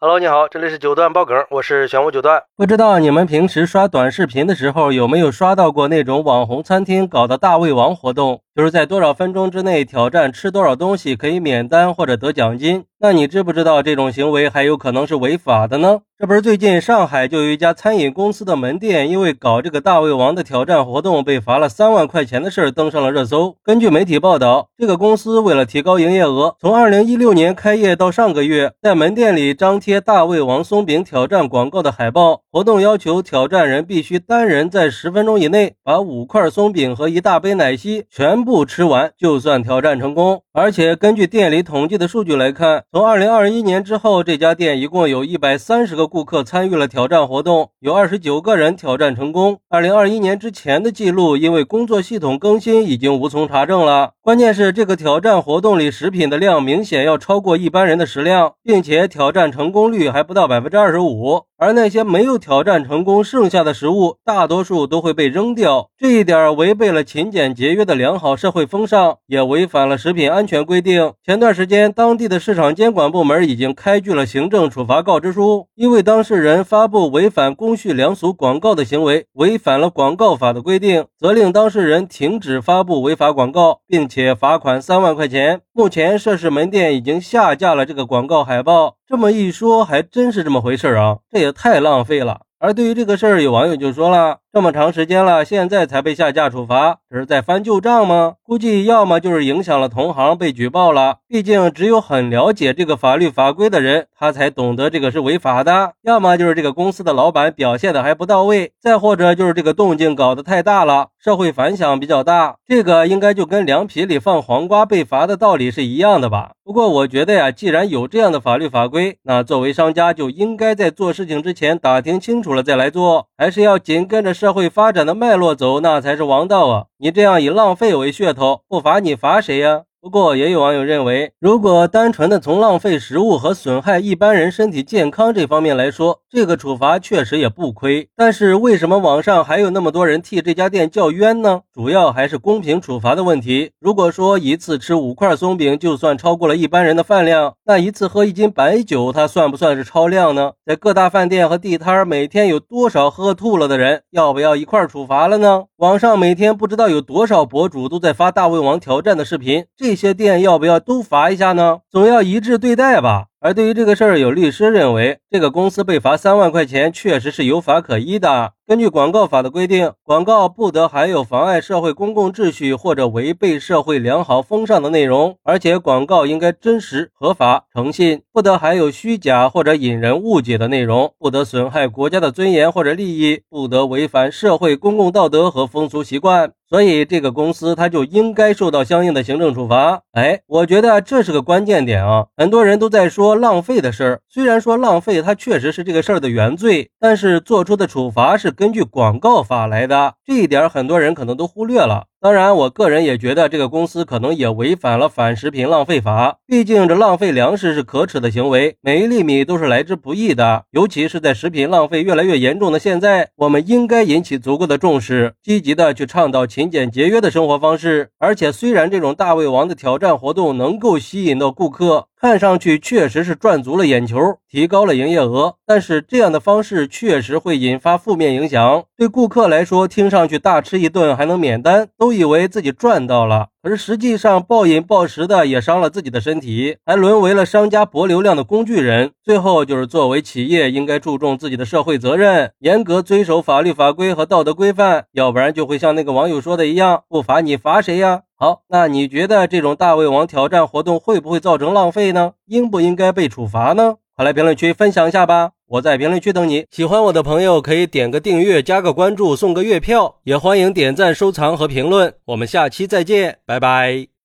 Hello，你好，这里是九段爆梗，我是玄武九段。不知道你们平时刷短视频的时候有没有刷到过那种网红餐厅搞的大胃王活动？就是在多少分钟之内挑战吃多少东西可以免单或者得奖金。那你知不知道这种行为还有可能是违法的呢？这不是最近上海就有一家餐饮公司的门店因为搞这个大胃王的挑战活动被罚了三万块钱的事儿登上了热搜。根据媒体报道，这个公司为了提高营业额，从二零一六年开业到上个月，在门店里张贴大胃王松饼挑战广告的海报，活动要求挑战人必须单人在十分钟以内把五块松饼和一大杯奶昔全不吃完，就算挑战成功。而且根据店里统计的数据来看，从二零二一年之后，这家店一共有一百三十个顾客参与了挑战活动，有二十九个人挑战成功。二零二一年之前的记录，因为工作系统更新，已经无从查证了。关键是这个挑战活动里食品的量明显要超过一般人的食量，并且挑战成功率还不到百分之二十五。而那些没有挑战成功剩下的食物，大多数都会被扔掉。这一点违背了勤俭节约的良好社会风尚，也违反了食品安全规定。前段时间，当地的市场监管部门已经开具了行政处罚告知书，因为当事人发布违反公序良俗广告的行为，违反了广告法的规定，责令当事人停止发布违法广告，并且且罚款三万块钱。目前，涉事门店已经下架了这个广告海报。这么一说，还真是这么回事啊！这也太浪费了。而对于这个事儿，有网友就说了。这么长时间了，现在才被下架处罚，这是在翻旧账吗？估计要么就是影响了同行被举报了，毕竟只有很了解这个法律法规的人，他才懂得这个是违法的；要么就是这个公司的老板表现的还不到位，再或者就是这个动静搞得太大了，社会反响比较大。这个应该就跟凉皮里放黄瓜被罚的道理是一样的吧？不过我觉得呀，既然有这样的法律法规，那作为商家就应该在做事情之前打听清楚了再来做，还是要紧跟着社社会发展的脉络走，那才是王道啊！你这样以浪费为噱头，不罚你罚谁呀？不过，也有网友认为，如果单纯的从浪费食物和损害一般人身体健康这方面来说，这个处罚确实也不亏。但是，为什么网上还有那么多人替这家店叫冤呢？主要还是公平处罚的问题。如果说一次吃五块松饼就算超过了一般人的饭量，那一次喝一斤白酒，它算不算是超量呢？在各大饭店和地摊，每天有多少喝吐了的人？要不要一块处罚了呢？网上每天不知道有多少博主都在发大胃王挑战的视频，这。这些店要不要都罚一下呢？总要一致对待吧。而对于这个事儿，有律师认为，这个公司被罚三万块钱，确实是有法可依的。根据广告法的规定，广告不得含有妨碍社会公共秩序或者违背社会良好风尚的内容，而且广告应该真实、合法、诚信，不得含有虚假或者引人误解的内容，不得损害国家的尊严或者利益，不得违反社会公共道德和风俗习惯。所以，这个公司它就应该受到相应的行政处罚。哎，我觉得这是个关键点啊！很多人都在说浪费的事儿，虽然说浪费它确实是这个事儿的原罪，但是做出的处罚是。根据广告法来的这一点，很多人可能都忽略了。当然，我个人也觉得这个公司可能也违反了反食品浪费法。毕竟，这浪费粮食是可耻的行为，每一粒米都是来之不易的。尤其是在食品浪费越来越严重的现在，我们应该引起足够的重视，积极的去倡导勤俭节约的生活方式。而且，虽然这种大胃王的挑战活动能够吸引到顾客，看上去确实是赚足了眼球，提高了营业额，但是这样的方式确实会引发负面影响。对顾客来说，听上去大吃一顿还能免单，都。以为自己赚到了，可是实际上暴饮暴食的也伤了自己的身体，还沦为了商家博流量的工具人。最后就是作为企业，应该注重自己的社会责任，严格遵守法律法规和道德规范，要不然就会像那个网友说的一样，不罚你罚谁呀？好，那你觉得这种大胃王挑战活动会不会造成浪费呢？应不应该被处罚呢？快来评论区分享一下吧！我在评论区等你。喜欢我的朋友可以点个订阅、加个关注、送个月票，也欢迎点赞、收藏和评论。我们下期再见，拜拜。